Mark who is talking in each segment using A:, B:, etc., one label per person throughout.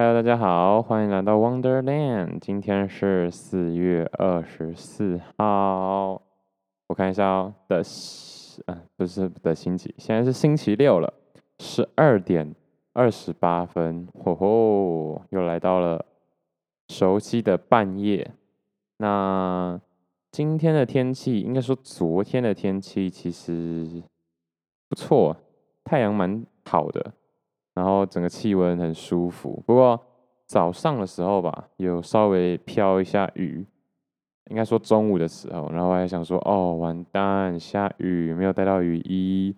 A: Hello，大家好，欢迎来到 Wonderland。今天是四月二十四号，我看一下哦，的，呃，不是的星期，现在是星期六了，十二点二十八分，吼吼，又来到了熟悉的半夜。那今天的天气，应该说昨天的天气其实不错，太阳蛮好的。然后整个气温很舒服，不过早上的时候吧，有稍微飘一下雨，应该说中午的时候，然后我还想说，哦，完蛋，下雨，没有带到雨衣。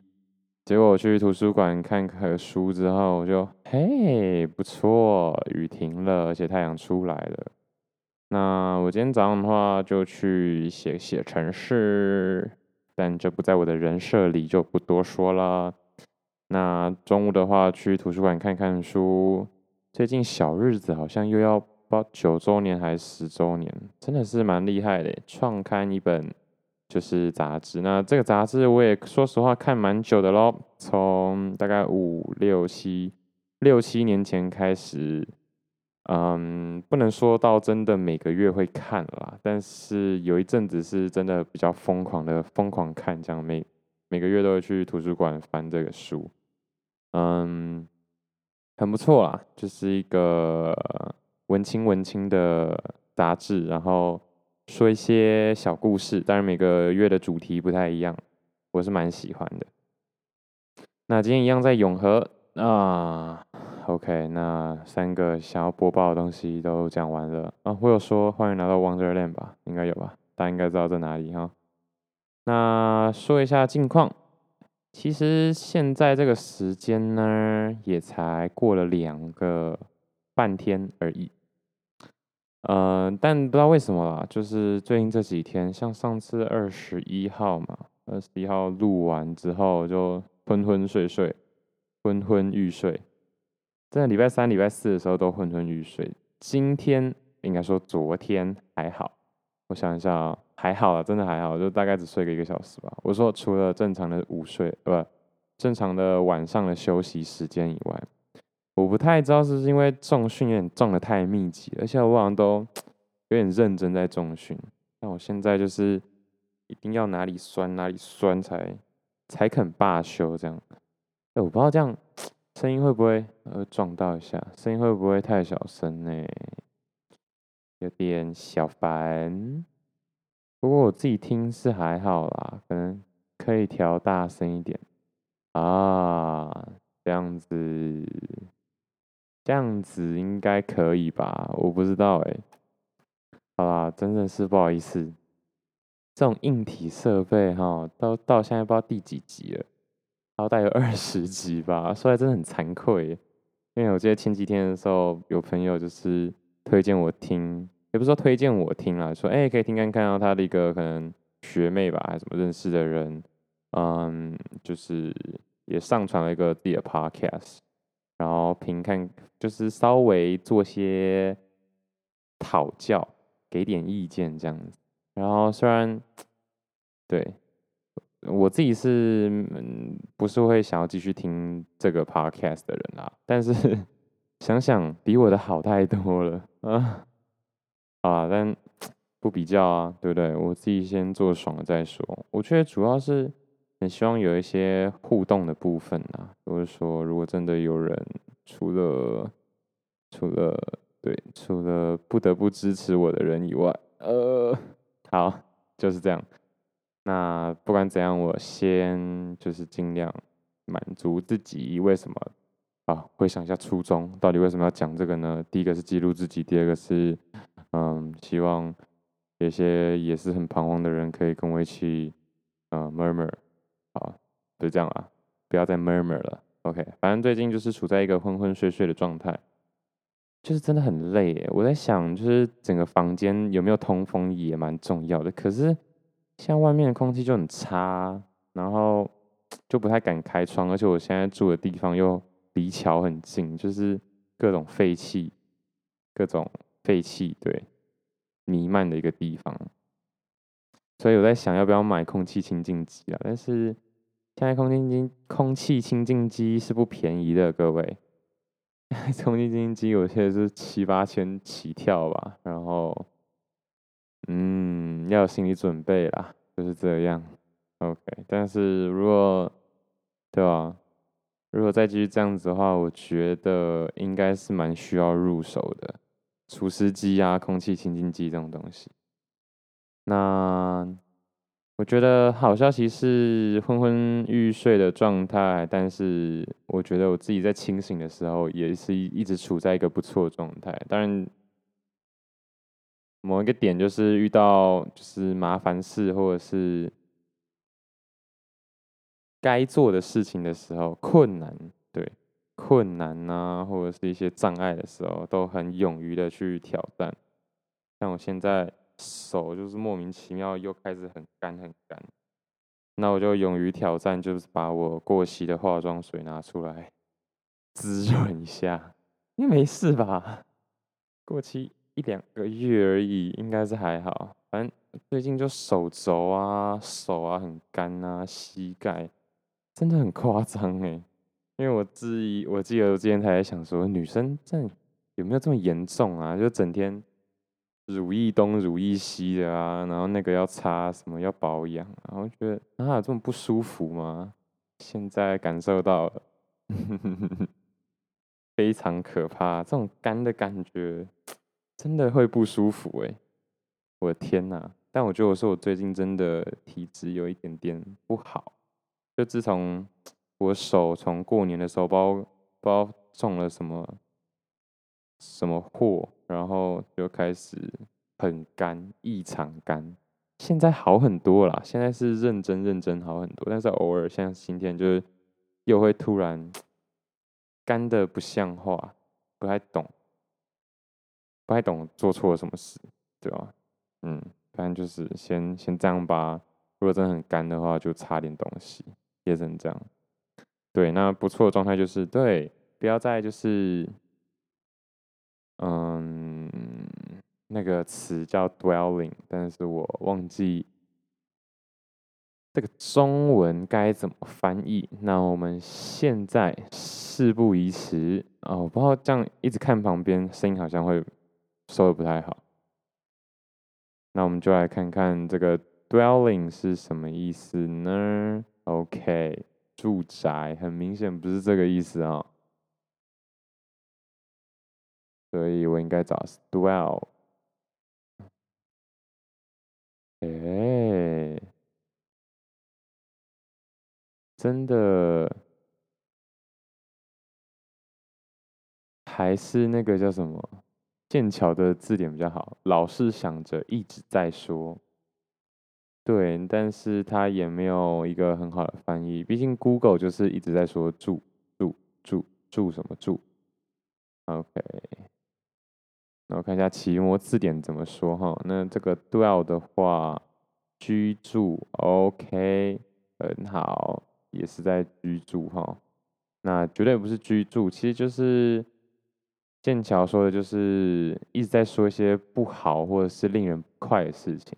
A: 结果我去图书馆看个书之后，我就嘿，不错，雨停了，而且太阳出来了。那我今天早上的话，就去写写程式，但这不在我的人设里，就不多说了。那中午的话，去图书馆看看书。最近小日子好像又要报九周年还是十周年，真的是蛮厉害的。创刊一本就是杂志，那这个杂志我也说实话看蛮久的咯，从大概五六七六七年前开始，嗯，不能说到真的每个月会看啦，但是有一阵子是真的比较疯狂的疯狂看，这样每每个月都会去图书馆翻这个书。嗯，很不错啦，就是一个文青文青的杂志，然后说一些小故事，当然每个月的主题不太一样，我是蛮喜欢的。那今天一样在永和啊，OK，那三个想要播报的东西都讲完了啊，我有说欢迎来到 Wonderland 吧，应该有吧，大家应该知道在哪里哈。那说一下近况。其实现在这个时间呢，也才过了两个半天而已。呃，但不知道为什么啦，就是最近这几天，像上次二十一号嘛，二十一号录完之后就昏昏睡睡，昏昏欲睡。在礼拜三、礼拜四的时候都昏昏欲睡。今天应该说昨天还好，我想一下啊。还好啊，真的还好，就大概只睡个一个小时吧。我说除了正常的午睡，不，正常的晚上的休息时间以外，我不太知道是不是因为重训有点重得太密集，而且我好像都 有点认真在重训。那我现在就是一定要哪里酸哪里酸才才肯罢休这样。哎，我不知道这样 声音会不会呃撞到一下，声音会不会太小声呢？有点小烦。不过我自己听是还好啦，可能可以调大声一点啊，这样子，这样子应该可以吧？我不知道哎、好啦，真的是不好意思，这种硬体设备哈，到到现在不知道第几集了，好歹有二十集吧，说来真的很惭愧。因为我记得前几天的时候，有朋友就是推荐我听。也不是说推荐我听啦，说哎、可以听看看到他的一个可能学妹吧，还是什么认识的人，嗯，就是也上传了一个自己的 podcast，然后评看，就是稍微做些讨教，给点意见这样子。然后虽然对我自己是嗯不是会想要继续听这个 podcast 的人啦，但是想想比我的好太多了 啊。啊，但不比较啊，对不对？我自己先做爽了再说。我觉得主要是很希望有一些互动的部分啊，就是说，如果真的有人除了除了对除了不得不支持我的人以外，呃，好，就是这样。那不管怎样，我先就是尽量满足自己。为什么啊？回想一下初衷，到底为什么要讲这个呢？第一个是记录自己，第二个是。嗯，希望有些也是很彷徨的人可以跟我一起，嗯，murmur，好，就这样啊，不要再 murmur 了，OK。反正最近就是处在一个昏昏睡睡的状态，就是真的很累耶。我在想，就是整个房间有没有通风也蛮重要的，可是像外面的空气就很差，然后就不太敢开窗，而且我现在住的地方又离桥很近，就是各种废气，各种。废气对弥漫的一个地方，所以我在想要不要买空气清净机啊？但是现在空气清空气清净机是不便宜的，各位。空气清净机有些是七八千起跳吧，然后，嗯，要有心理准备啦，就是这样。OK，但是如果，对吧？如果再继续这样子的话，我觉得应该是蛮需要入手的，除湿机啊、空气清新机这种东西。那我觉得好消息是昏昏欲睡的状态，但是我觉得我自己在清醒的时候也是一直处在一个不错的状态。当然，某一个点就是遇到就是麻烦事或者是该做的事情的时候，困难，对，困难啊，或者是一些障碍的时候，都很勇于的去挑战。像我现在。手就是莫名其妙又开始很干很干，那我就勇于挑战，就是把我过期的化妆水拿出来 滋润一下，应该没事吧？过期一两个月而已，应该是还好。反正最近就手肘啊、手啊很干啊，膝盖真的很夸张哎。因为我质疑，我记得我之前还在想说，女生这样有没有这么严重啊？就整天。乳液东乳液西的啊，然后那个要擦什么要保养，然后觉得啊有这么不舒服吗？现在感受到了，非常可怕，这种干的感觉真的会不舒服哎！我的天哪！但我觉得我说我最近真的体质有一点点不好，就自从我手从过年的时候包包中了什么。什么货？然后就开始很干，异常干。现在好很多啦，现在是认真认真好很多，但是偶尔像今天就是又会突然干的不像话，不太懂，不太懂做错了什么事，对吧？嗯，反正就是先先这样吧。如果真的很干的话，就擦点东西，也成这样。对，那不错的状态就是对，不要再就是。嗯，那个词叫 dwelling，但是我忘记这个中文该怎么翻译。那我们现在事不宜迟啊，我不知道这样一直看旁边，声音好像会收的不太好。那我们就来看看这个 dwelling 是什么意思呢？OK，住宅，很明显不是这个意思啊。所以我应该找 dwell。哎，真的还是那个叫什么剑桥的字典比较好。老是想着一直在说，对，但是他也没有一个很好的翻译。毕竟 Google 就是一直在说住住住住什么住。OK。那我看一下奇摩字典怎么说哈。那这个 dwell 的话，居住，OK，很好，也是在居住哈。那绝对不是居住，其实就是剑桥说的，就是一直在说一些不好或者是令人不快的事情。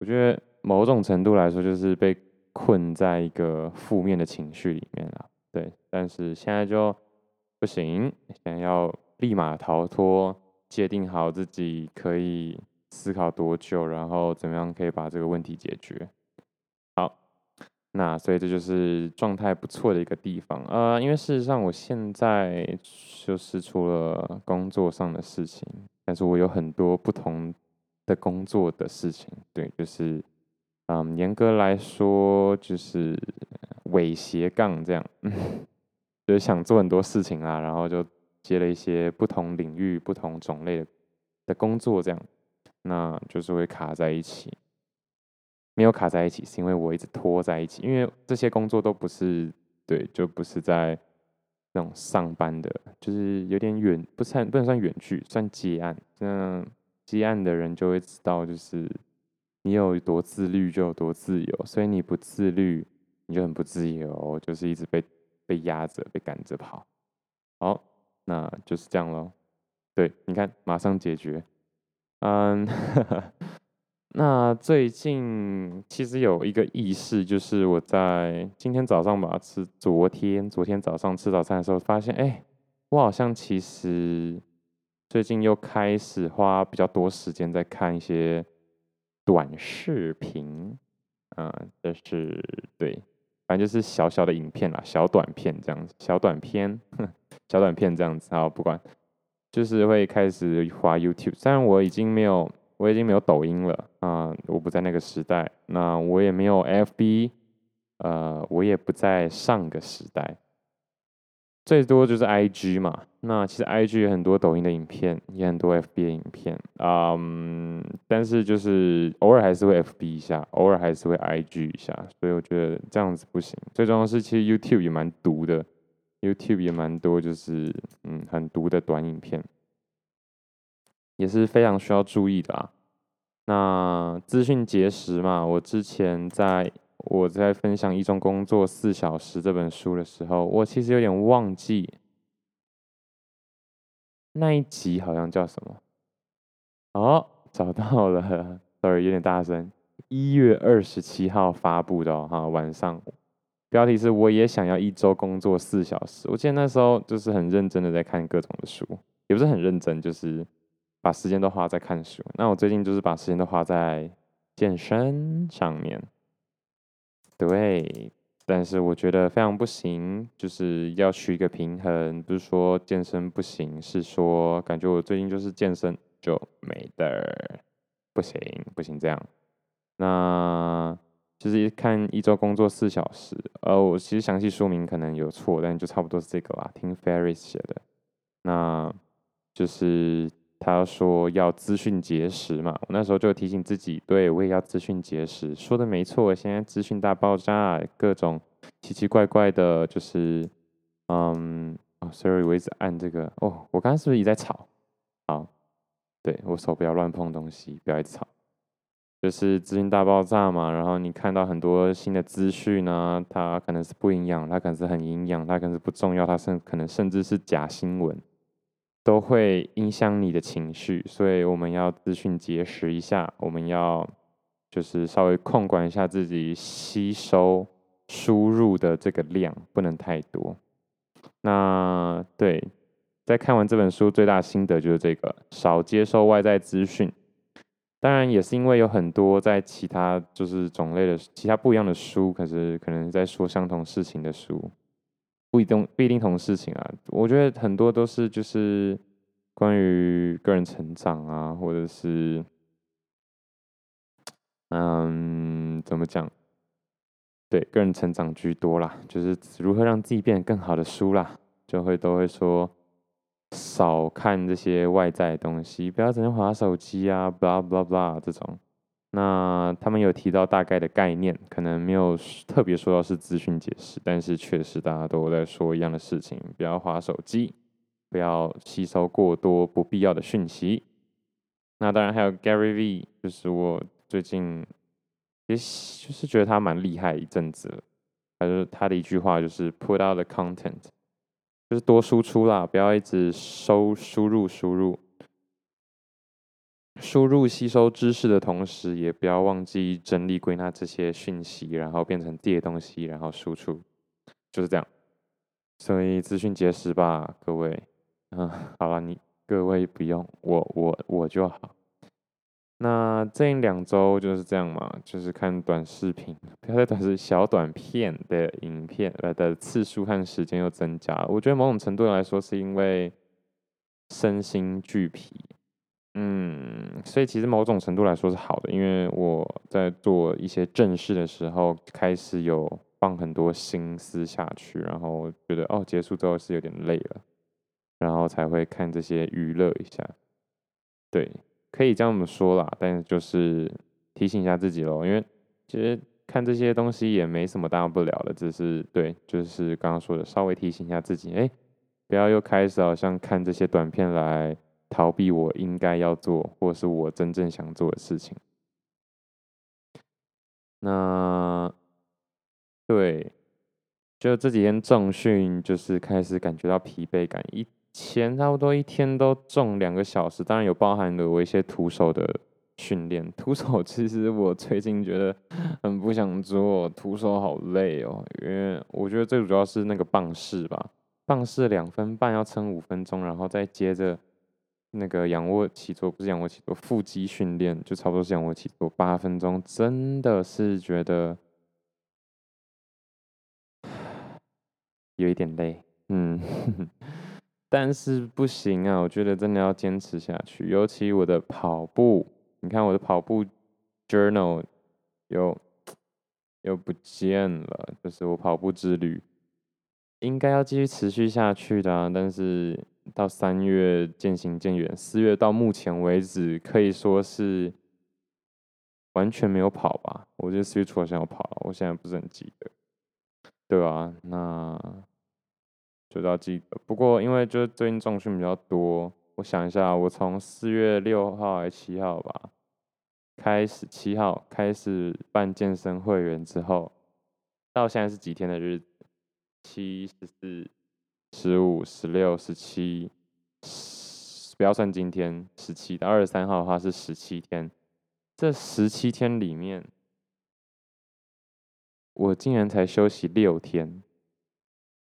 A: 我觉得某种程度来说，就是被困在一个负面的情绪里面了。对，但是现在就不行，想要。立马逃脱，界定好自己可以思考多久，然后怎么样可以把这个问题解决。好，那所以这就是状态不错的一个地方。呃，因为事实上我现在就是除了工作上的事情，但是我有很多不同的工作的事情。对，就是嗯，严格来说就是伪斜杠这样，就是想做很多事情啊，然后就。接了一些不同领域、不同种类的的工作，这样，那就是会卡在一起。没有卡在一起，是因为我一直拖在一起。因为这些工作都不是，对，就不是在那种上班的，就是有点远，不算不能算远距，算接案。那接案的人就会知道，就是你有多自律就有多自由，所以你不自律，你就很不自由，就是一直被被压着、被赶着跑。好。那就是这样喽，对，你看，马上解决。嗯，那最近其实有一个意识，就是我在今天早上吧，吃昨天昨天早上吃早餐的时候，发现，哎，我好像其实最近又开始花比较多时间在看一些短视频，嗯，这是对，反正就是小小的影片啦，小短片这样子，小短片，小短片这样子，好，不管，就是会开始滑 YouTube，虽然我已经没有。我已经没有抖音了啊、我不在那个时代。那我也没有 FB，呃，我也不在上个时代。最多就是 IG 嘛。那其实 IG 有很多抖音的影片，也很多 FB 的影片。嗯，但是就是偶尔还是会 FB 一下，偶尔还是会 IG 一下。所以我觉得这样子不行。最重要的是，其实 YouTube 也蛮毒的，YouTube 也蛮多，就是嗯，很毒的短影片。也是非常需要注意的啊。那资讯节食嘛，我之前在我在分享《一周工作四小时》这本书的时候，我其实有点忘记那一集好像叫什么。哦，找到了，sorry，有点大声。一月二十七号发布的哈，晚上，标题是我也想要一周工作四小时。我记得那时候就是很认真的在看各种的书，也不是很认真，就是。把时间都花在看书，那我最近就是把时间都花在健身上面。对，但是我觉得非常不行，就是要取一个平衡，不是说健身不行，是说感觉我最近就是健身就没得，不行不行这样。那就是看一周工作四小时，呃，我其实详细说明可能有错，但就差不多是这个啦，听 Ferris 写的，那就是。他说要资讯节食嘛，我那时候就提醒自己，对，我也要资讯节食，说的没错。现在资讯大爆炸，各种奇奇怪怪的，就是，嗯，哦，sorry，我一直按这个，哦，我刚刚是不是一直在吵？好，对，我手不要乱碰东西，不要一直吵。就是资讯大爆炸嘛，然后你看到很多新的资讯呢，它可能是不营养，它可能是很营养，它可能是不重要，它甚可能甚至是假新闻。都会影响你的情绪，所以我们要资讯节食一下，我们要就是稍微控管一下自己吸收输入的这个量，不能太多。那对，在看完这本书最大心得就是这个，少接受外在资讯。当然也是因为有很多在其他就是种类的其他不一样的书，可是可能在说相同事情的书。不一定不一定同事情啊，我觉得很多都是就是关于个人成长啊，或者是嗯，怎么讲？对，个人成长居多啦，就是如何让自己变得更好的书啦，就会都会说少看这些外在的东西，不要整天滑手机啊，blah blah blah 这种。那他们有提到大概的概念，可能没有特别说到是资讯解释，但是确实大家都在说一样的事情，不要滑手机，不要吸收过多不必要的讯息。那当然还有 Gary V，就是我最近也就是觉得他蛮厉害一阵子了，他就他的一句话就是 Put out the content，就是多输出啦，不要一直收输入输入。输入吸收知识的同时，也不要忘记整理归纳这些讯息，然后变成自己的东西，然后输出，就是这样。所以资讯节食吧，各位。嗯，好了，你各位不用，我我我就好。那这两周就是这样嘛，就是看短视频，不要再短视小短片的影片呃的次数和时间又增加。我觉得某种程度来说，是因为身心俱疲。嗯，所以其实某种程度来说是好的，因为我在做一些正事的时候，开始有放很多心思下去，然后觉得哦，结束之后是有点累了，然后才会看这些娱乐一下。对，可以这么说啦，但是就是提醒一下自己喽，因为其实看这些东西也没什么大不了的，只是对，就是刚刚说的，稍微提醒一下自己，哎，不要又开始好像看这些短片来。逃避我应该要做，或是我真正想做的事情。那对，就这几天重训，就是开始感觉到疲惫感。以前差不多一天都重两个小时，当然有包含了我一些徒手的训练。徒手 其实我最近觉得很不想做，徒手好累哦，因为我觉得最主要是那个棒式吧。棒式两分半要撑五分钟，然后再接着那个仰卧起坐，不是仰卧起坐，腹肌训练就差不多是仰卧起坐八分钟，真的是觉得 有一点累，嗯，但是不行啊，我觉得真的要坚持下去，尤其我的跑步，你看我的跑步 journal 又又不见了，就是我跑步之旅。应该要继续持续下去的啊，但是到三月渐行渐远，四月到目前为止可以说是完全没有跑吧。我觉得四月初好像有跑，我现在不是很记得，对啊，那就要记得。不过因为就是最近重训比较多，我想一下，我从四月六号还是七号吧开始，七号开始办健身会员之后，到现在是几天的日子？七、十四、十五、十六、十七，不要算今天，十七到二十三号的话是十七天。这十七天里面，我竟然才休息六天，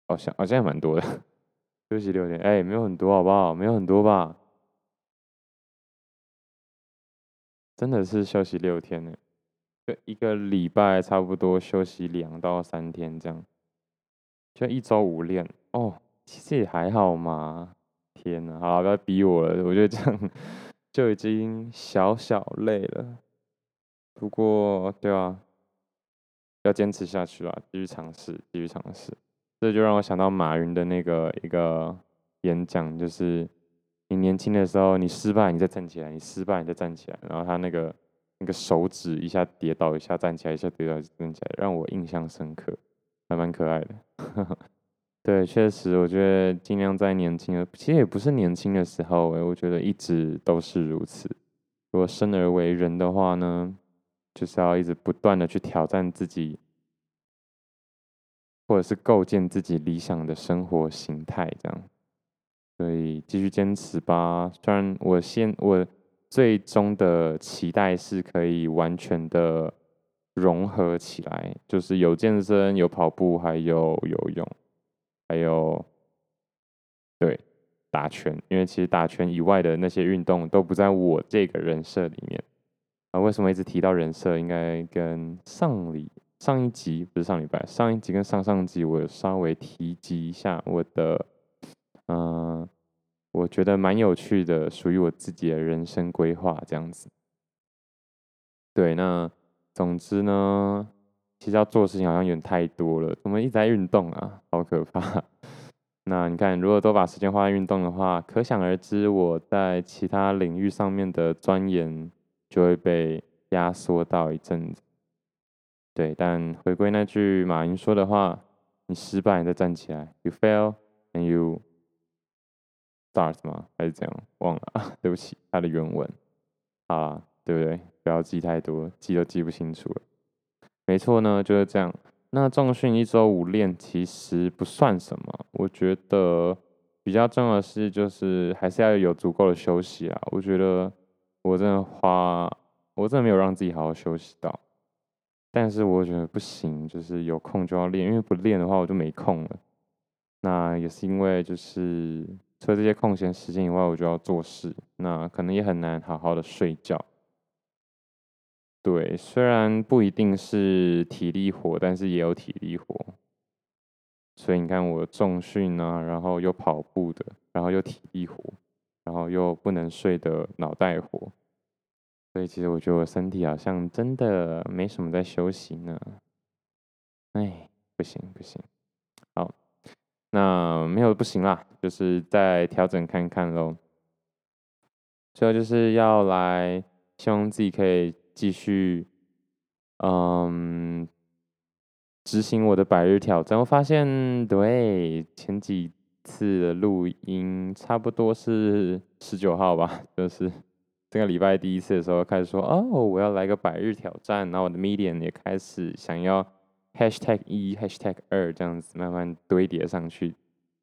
A: 好像好像也蛮多的，休息六天，哎、没有很多好不好？没有很多吧？真的是休息六天呢，就一个礼拜差不多休息两到三天这样。就一周五练哦，其实也还好嘛。天哪，好了，不要逼我了，我觉得这样 就已经小小累了。不过，对啊，要坚持下去啦，继续尝试，继续尝试。这就让我想到马云的那个一个演讲，就是你年轻的时候，你失败，你再站起来；你失败，你再站起来。然后他那个那个手指一下跌倒，一下站起来，一下跌倒，一下站起来，让我印象深刻。还蛮可爱的，对，确实，我觉得尽量在年轻的，其实也不是年轻的时候，哎，我觉得一直都是如此。如果生而为人的话呢，就是要一直不断的去挑战自己，或者是构建自己理想的生活形态，这样。所以继续坚持吧。虽然我现我最终的期待是可以完全的。融合起来，就是有健身、有跑步，还有游泳，还有对打拳。因为其实打拳以外的那些运动都不在我这个人设里面。啊，为什么一直提到人设？应该跟上礼上一集不是上礼拜，上一集跟上上集我有稍微提及一下我的，嗯、我觉得蛮有趣的，属于我自己的人生规划这样子。对，那。总之呢，其实要做的事情好像有点太多了。我们一直在运动啊，好可怕。那你看，如果都把时间花在运动的话，可想而知我在其他领域上面的钻研就会被压缩到一阵子。对，但回归那句马云说的话：“你失败，你再站起来。”You fail and you start 吗？还是怎样？忘了啊，对不起，他的原文。好，对不对？不要记太多，记都记不清楚了。没错呢，就是这样。那重训一周五练其实不算什么，我觉得比较重要的是，就是还是要有足够的休息啊。我觉得我真的花，我真的没有让自己好好休息到。但是我觉得不行，就是有空就要练，因为不练的话我就没空了。那也是因为就是除了这些空闲时间以外，我就要做事，那可能也很难好好的睡觉。对，虽然不一定是体力活，但是也有体力活。所以你看，我重训啊，然后又跑步的，然后又体力活，然后又不能睡的脑袋活。所以其实我觉得我身体好像真的没什么在休息呢。哎，不行不行，好，那没有不行啦，就是再调整看看喽。最后就是要来，希望自己可以。继续，嗯，执行我的百日挑战。我发现，对前几次的录音，差不多是十九号吧，就是这个礼拜第一次的时候开始说，哦，我要来个百日挑战。然后我的 Medium 也开始想要 Hashtag 一、Hashtag 二这样子慢慢堆叠上去。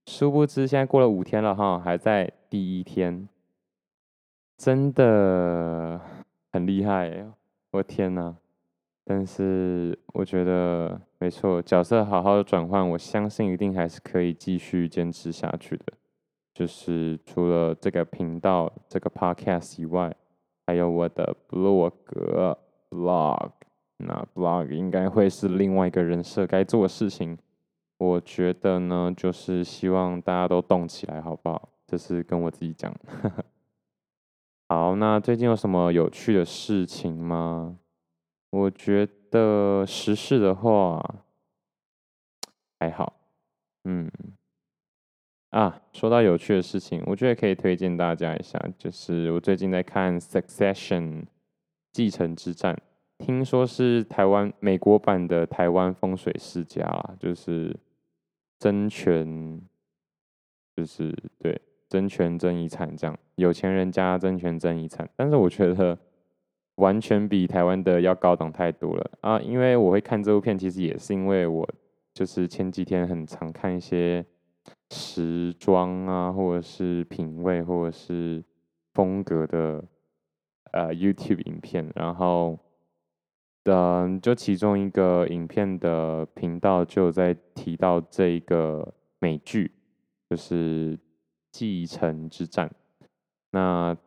A: 殊不知，现在过了五天了哈，还在第一天，真的。很厉害，我天呐！但是我觉得没错，角色好好的转换，我相信一定还是可以继续坚持下去的。就是除了这个频道、这个 podcast 以外，还有我的 blog blog，那 blog 应该会是另外一个人设该做的事情。我觉得呢，就是希望大家都动起来，好不好？这是跟我自己讲。好，那最近有什么有趣的事情吗？我觉得时事的话还好，嗯，啊，说到有趣的事情，我觉得可以推荐大家一下，就是我最近在看《Succession》继承之战，听说是台湾美国版的台湾风水世家啦，就是。争权就是对争权争遗产这样，有钱人家争权争遗产，但是我觉得 完全比台湾的要高档太多了啊！因为我会看这部片，其实也是因为我就是前几天很常看一些时装啊，或者是品味，或者是风格的呃 YouTube 影片，然后。嗯，就其中一个影片的频道就在提到这个美剧，就是《继承之战》。那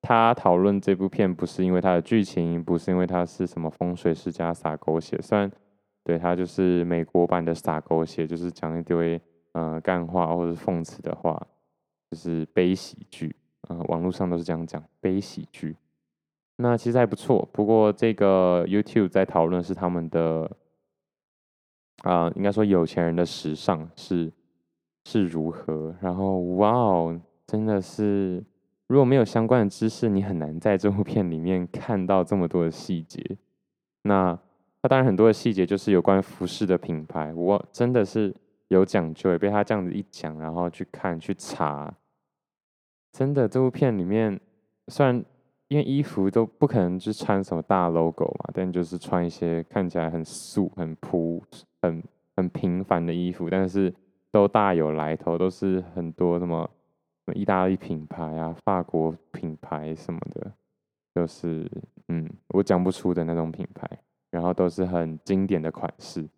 A: 他讨论这部片不是因为它的剧情，不是因为它是什么风水世家撒狗血，虽然对它就是美国版的撒狗血，就是讲一堆呃干话或者是讽刺的话，就是悲喜剧。嗯、呃，网络上都是这样讲悲喜剧。那其实还不错，不过这个 YouTube 在讨论是他们的啊、应该说有钱人的时尚是是如何。然后，哇哦，真的是如果没有相关的知识，你很难在这部片里面看到这么多的细节。那他当然很多的细节就是有关服饰的品牌，我真的是有讲究，也被他这样子一讲，然后去看去查，真的这部片里面虽然。因为衣服都不可能去穿什么大 logo 嘛，但就是穿一些看起来很素、很朴、很很平凡的衣服，但是都大有来头，都是很多什么意大利品牌啊、法国品牌什么的，就是嗯，我讲不出的那种品牌，然后都是很经典的款式。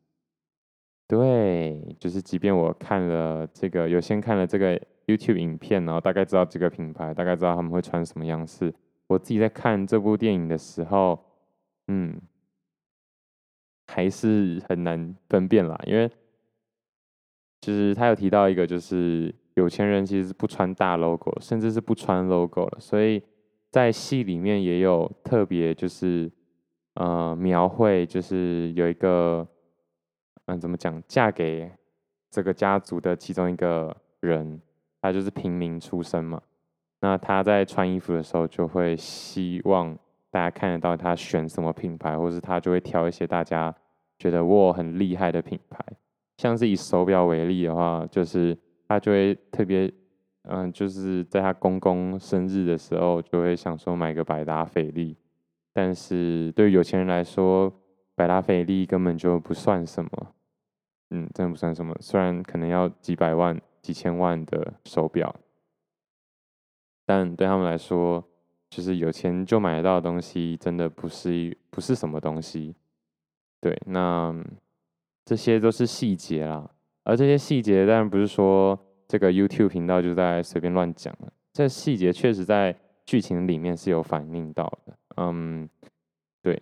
A: 对，就是即便我看了这个，有先看了这个 YouTube 影片，然后大概知道这个品牌，大概知道他们会穿什么样式。我自己在看这部电影的时候，嗯，还是很难分辨啦，因为就是他有提到一个，就是有钱人其实是不穿大 logo，甚至是不穿 logo 了，所以在戏里面也有特别就是呃描绘，就是有一个嗯怎么讲，嫁给这个家族的其中一个人，他就是平民出身嘛。那他在穿衣服的时候，就会希望大家看得到他选什么品牌，或是他就会挑一些大家觉得我很厉害的品牌。像是以手表为例的话，就是他就会特别，嗯，就是在他公公生日的时候，就会想说买个百达翡丽。但是对于有钱人来说，百达翡丽根本就不算什么，嗯，真的不算什么。虽然可能要几百万、几千万的手表。但对他们来说，就是有钱就买得到的东西，真的不是不是什么东西。对，那这些都是细节啦。而这些细节当然不是说这个 YouTube 频道就在随便乱讲了，这细节确实在剧情里面是有反映到的。嗯，对，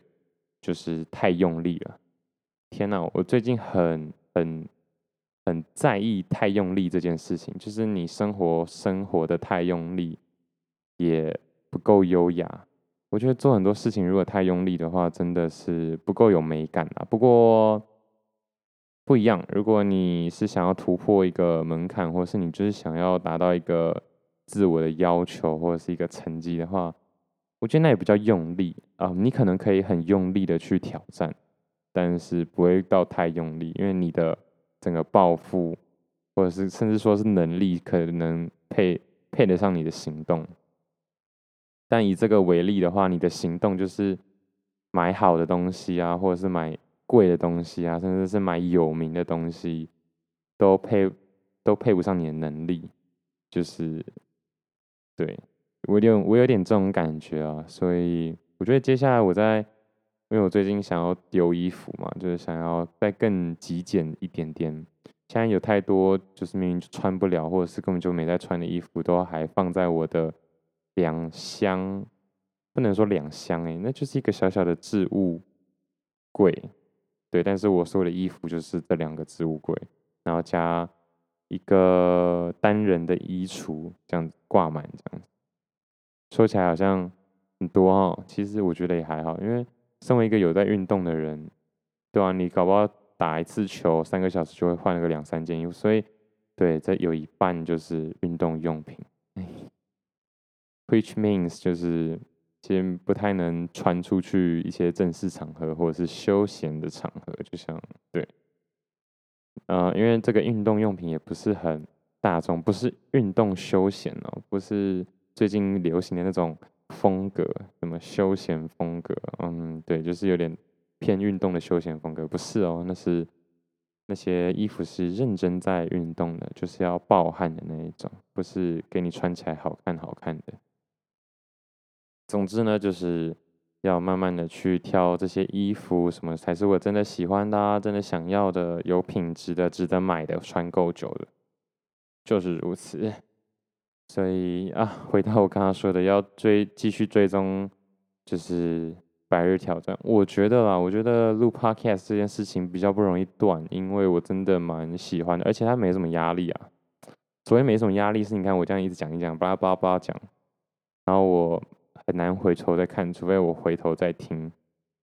A: 就是太用力了。天哪，我最近很很很在意太用力这件事情，就是你生活生活的太用力。也不够优雅，我觉得做很多事情如果太用力的话，真的是不够有美感啊。不过不一样，如果你是想要突破一个门槛，或是你就是想要达到一个自我的要求，或者是一个成绩的话，我觉得那也比较用力啊。你可能可以很用力的去挑战，但是不会到太用力，因为你的整个抱负，或者是甚至说是能力，可能配配得上你的行动。但以这个为例的话，你的行动就是买好的东西啊，或者是买贵的东西啊，甚至是买有名的东西，都配都配不上你的能力，就是对，我有我有点这种感觉啊，所以我觉得接下来我在因为我最近想要丢衣服嘛，就是想要再更极简一点点。现在有太多就是明明就穿不了，或者是根本就没在穿的衣服，都还放在我的两箱，不能说两箱诶，那就是一个小小的置物柜。对，但是我所有的衣服就是这两个置物柜，然后加一个单人的衣橱，这样子挂满，这样子说起来好像很多哦，其实我觉得也还好，因为身为一个有在运动的人，对啊，你搞不好打一次球三个小时就会换了个两三件衣服，所以对，这有一半就是运动用品，which means 就是。其实不太能穿出去一些正式场合或者是休闲的场合，就像对，呃，因为这个运动用品也不是很大众，不是运动休闲哦，不是最近流行的那种风格，什么休闲风格，嗯，对，就是有点偏运动的休闲风格，不是哦，那是那些衣服是认真在运动的，就是要暴汗的那一种，不是给你穿起来好看好看的。总之呢，就是要慢慢的去挑这些衣服，什么才是我真的喜欢的啊，真的想要的，有品质的，值得买的，穿够久的，就是如此。所以啊，回到我刚刚说的，要追，继续追踪，就是百日挑战。我觉得啦，我觉得录 Podcast 这件事情比较不容易断，因为我真的蛮喜欢的，而且它没什么压力啊。所谓没什么压力，是你看我这样一直讲一讲，巴拉巴拉巴拉讲，然后我。很难回头再看，除非我回头再听，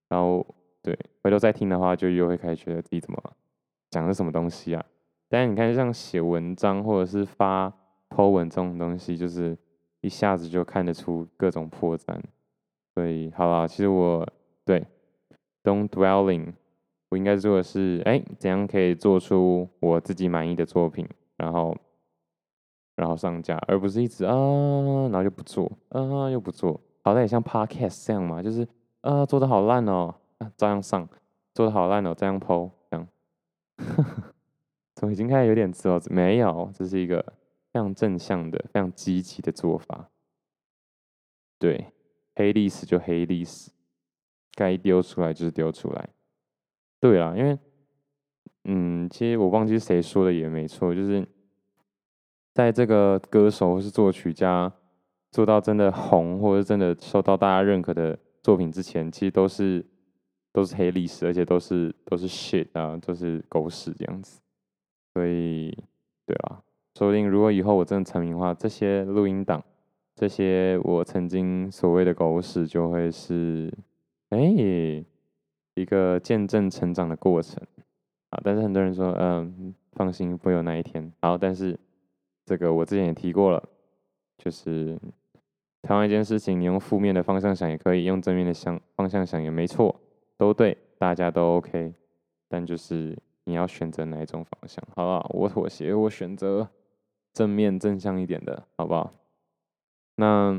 A: 然后对，回头再听的话，就又会开始觉得自己怎么讲的什么东西啊？但是你看，像写文章或者是发 po 文这种东西，就是一下子就看得出各种破绽。所以，好啦，其实我对 don't dwelling，我应该做的是，哎，怎样可以做出我自己满意的作品，然后然后上架，而不是一直啊，然后就不做，啊，又不做。好歹也像 podcast 这样嘛，就是啊，做的好烂哦，照样上，做的好烂哦，照样 po，这样，从已经开始有点自我？没有，这是一个非常正向的、非常积极的做法。对，黑历史就黑历史，该丢出来就是丢出来。对啦，因为，嗯，其实我忘记谁说的也没错，就是在这个歌手或是作曲家。做到真的红，或者真的受到大家认可的作品之前，其实都是都是黑历史，而且都是都是 shit 啊，都是狗屎这样子。所以，对啊，说不定如果以后我真的成名的话，这些录音档，这些我曾经所谓的狗屎，就会是哎、一个见证成长的过程啊。但是很多人说，嗯，放心，不会有那一天。好，但是这个我之前也提过了，就是。同样一件事情，你用负面的方向想也可以，用正面的想方向想也没错，都对，大家都 OK。但就是你要选择哪一种方向，好不好？我妥协，我选择正面正向一点的，好不好？那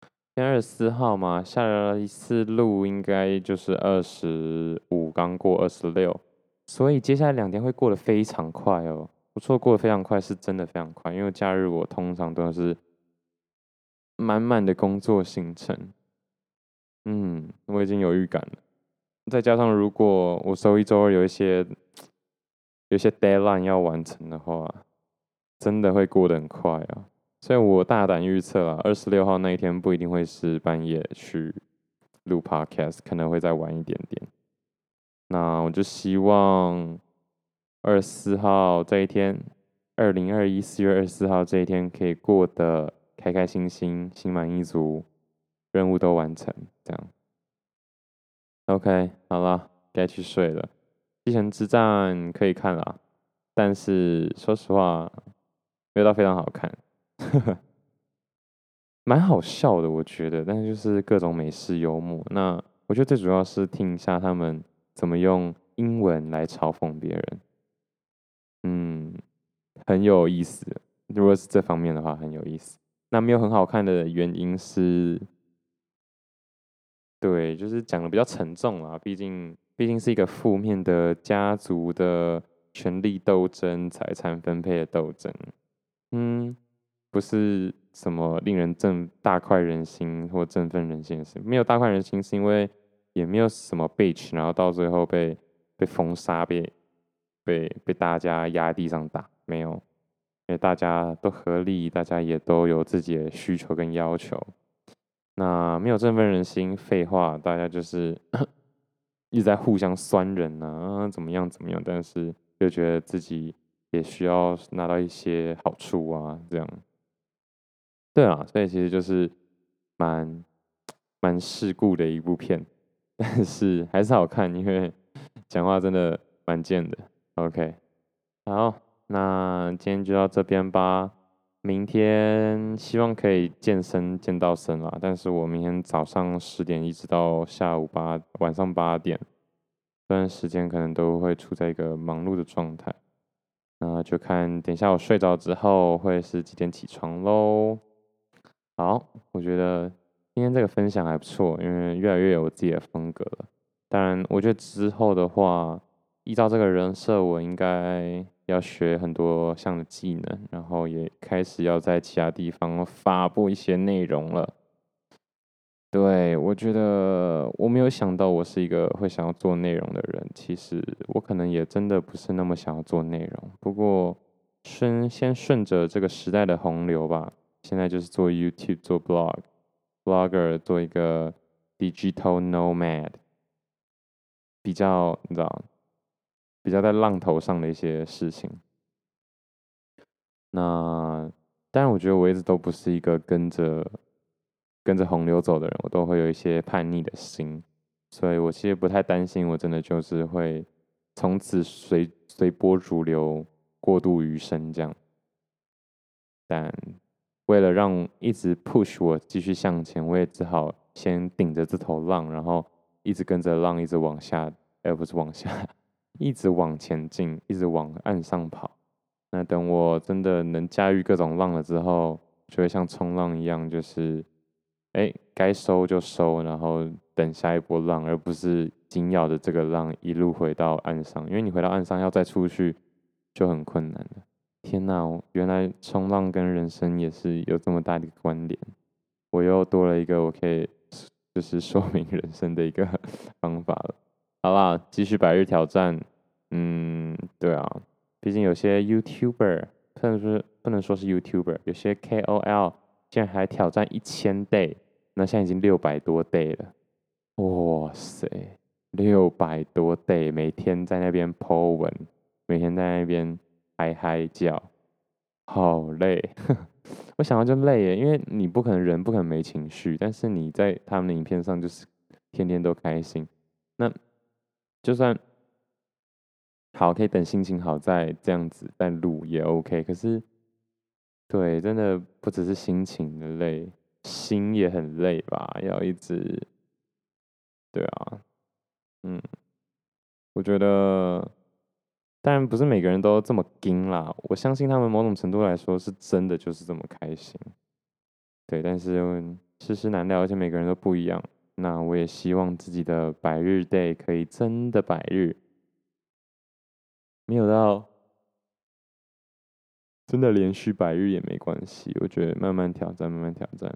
A: 今天二十四号嘛，下了一次录应该就是二十五，刚过二十六，所以接下来两天会过得非常快哦。不错，过得非常快，是真的非常快，因为假日我通常都是。满满的工作行程，嗯，我已经有预感了。再加上如果我周一、周二有一些有些 deadline 要完成的话，真的会过得很快啊。所以我大胆预测啊，二十六号那一天不一定会是半夜去录 podcast，可能会再晚一点点。那我就希望二十四号这一天，二零二一四月二十四号这一天可以过得。开开心心，心满意足，任务都完成，这样。OK，好了，该去睡了。继承之战可以看了，但是说实话，没有到非常好看，蛮好笑的，我觉得。但是就是各种美式幽默。那我觉得最主要是听一下他们怎么用英文来嘲讽别人，嗯，很有意思。如果是这方面的话，很有意思。那没有很好看的原因是，对，就是讲的比较沉重啦。毕竟，毕竟是一个负面的家族的权力斗争、财产分配的斗争。嗯，不是什么令人振大快人心或振奋人心的事。没有大快人心，是因为也没有什么 bitch，然后到最后被被封杀，被被被大家压在地上打，没有，因为大家都合力，大家也都有自己的需求跟要求，那没有振奋人心，废话，大家就是 一直在互相酸人啊，怎么样怎么样，但是又觉得自己也需要拿到一些好处啊，这样，对啊，所以其实就是蛮蛮世故的一部片。但是还是好看，因为讲话真的蛮贱的。OK，好，那今天就到这边吧。明天希望可以健身健到身啦，但是我明天早上十点一直到下午八晚上八点，这段时间可能都会处在一个忙碌的状态。那就看等一下我睡着之后会是几点起床喽。好，我觉得。今天这个分享还不错，因为越来越有自己的风格了。当然，我觉得之后的话，依照这个人设，我应该要学很多项的技能，然后也开始要在其他地方发布一些内容了。对，我觉得我没有想到我是一个会想要做内容的人，其实我可能也真的不是那么想要做内容。不过顺先顺着这个时代的洪流吧，现在就是做 YouTube 做 Blog。Blogger 做一个 digital nomad，比较你知道，比较在浪头上的一些事情。那当然，我觉得我一直都不是一个跟着跟着洪流走的人，我都会有一些叛逆的心，所以我其实不太担心，我真的就是会从此随随波逐流，过度余生这样。但为了让一直 push 我继续向前，我也只好先顶着这头浪，然后一直跟着浪，一直往下，而不是往下，一直往前进，一直往岸上跑。那等我真的能驾驭各种浪了之后，就会像冲浪一样，就是，哎，该收就收，然后等下一波浪，而不是紧咬着这个浪一路回到岸上，因为你回到岸上要再出去就很困难了。天呐，原来冲浪跟人生也是有这么大的关联。我又多了一个我可以就是说明人生的一个 方法了。好啦，继续百日挑战。嗯，对啊，毕竟有些 YouTuber 不能说不能说是 YouTuber，有些 KOL 竟然还挑战一千 day，那现在已经六百多 day 了。哇塞，六百多 day，每天在那边 po 文，每天在那边。嗨嗨叫，好累，我想到就累耶，因为你不可能人不可能没情绪，但是你在他们的影片上就是天天都开心，那就算好可以等心情好再这样子再录也 OK，可是对，真的不只是心情的累，心也很累吧，要一直，对啊，嗯，我觉得。当然不是每个人都这么硬啦，我相信他们某种程度来说是真的就是这么开心，对，但是世事难料，而且每个人都不一样。那我也希望自己的百日 day 可以真的百日，没有到真的连续百日也没关系，我觉得慢慢挑战，慢慢挑战。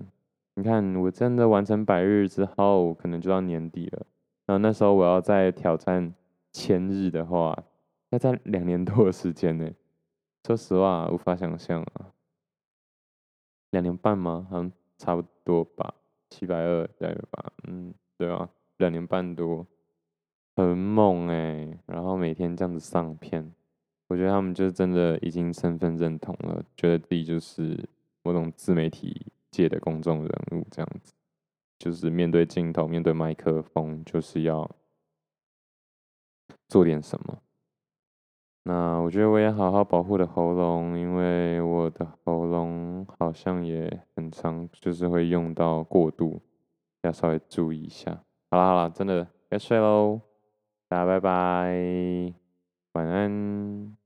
A: 你看，我真的完成百日之后，可能就到年底了，然后那时候我要再挑战千日的话。要在两年多的时间呢，说实话无法想象啊。两年半吗？好像差不多吧，七百二对吧？嗯，对啊，两年半多，很猛哎。然后每天这样子上片，我觉得他们就真的已经身份认同了，觉得自己就是某种自媒体界的公众人物这样子，就是面对镜头、面对麦克风，就是要做点什么。那我觉得我也好好保护的喉咙，因为我的喉咙好像也很常，就是会用到过度，要稍微注意一下。好啦好啦，真的该睡喽，大家拜拜，晚安。